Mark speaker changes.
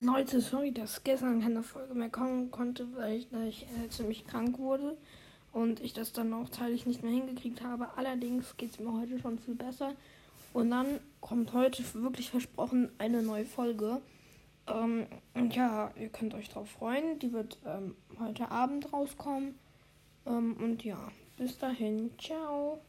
Speaker 1: Leute, sorry, dass gestern keine Folge mehr kommen konnte, weil ich, weil ich äh, ziemlich krank wurde und ich das dann auch teilweise nicht mehr hingekriegt habe. Allerdings geht es mir heute schon viel besser. Und dann kommt heute wirklich versprochen eine neue Folge. Ähm, und ja, ihr könnt euch drauf freuen. Die wird ähm, heute Abend rauskommen. Ähm, und ja, bis dahin. Ciao.